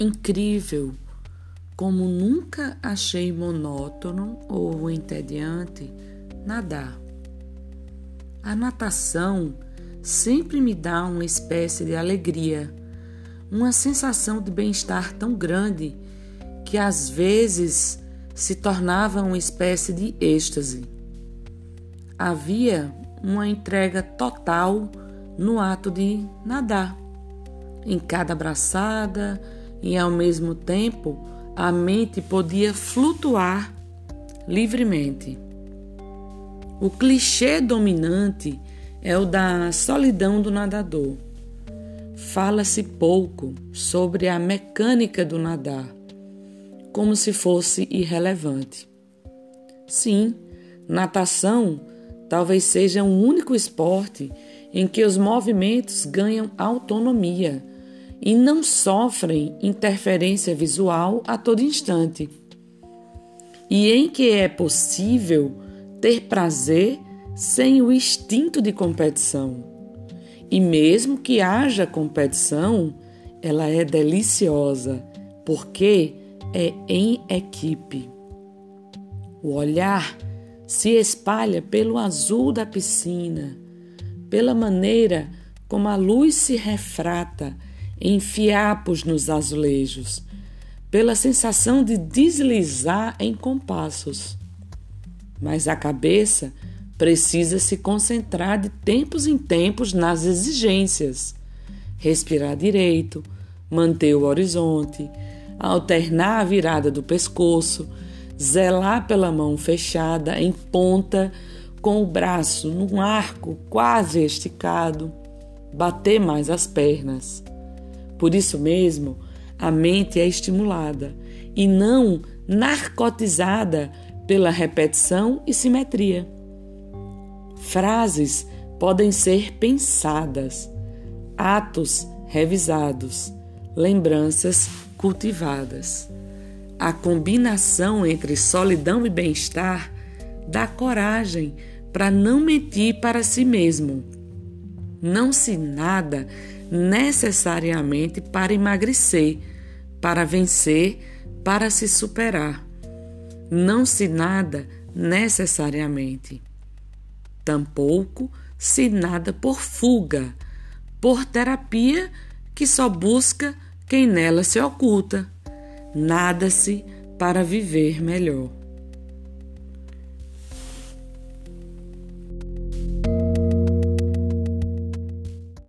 Incrível como nunca achei monótono ou entediante nadar. A natação sempre me dá uma espécie de alegria, uma sensação de bem-estar tão grande que às vezes se tornava uma espécie de êxtase. Havia uma entrega total no ato de nadar. Em cada abraçada e ao mesmo tempo a mente podia flutuar livremente. O clichê dominante é o da solidão do nadador. Fala-se pouco sobre a mecânica do nadar, como se fosse irrelevante. Sim, natação talvez seja o único esporte em que os movimentos ganham autonomia e não sofrem interferência visual a todo instante, e em que é possível ter prazer sem o instinto de competição. E mesmo que haja competição, ela é deliciosa, porque é em equipe. O olhar se espalha pelo azul da piscina, pela maneira como a luz se refrata em fiapos nos azulejos, pela sensação de deslizar em compassos. Mas a cabeça precisa se concentrar de tempos em tempos nas exigências, respirar direito, manter o horizonte, alternar a virada do pescoço, zelar pela mão fechada em ponta, com o braço num arco quase esticado, bater mais as pernas. Por isso mesmo, a mente é estimulada e não narcotizada pela repetição e simetria. Frases podem ser pensadas, atos revisados, lembranças cultivadas. A combinação entre solidão e bem-estar dá coragem para não mentir para si mesmo. Não se nada necessariamente para emagrecer, para vencer, para se superar. Não se nada necessariamente. Tampouco se nada por fuga, por terapia que só busca quem nela se oculta. Nada-se para viver melhor.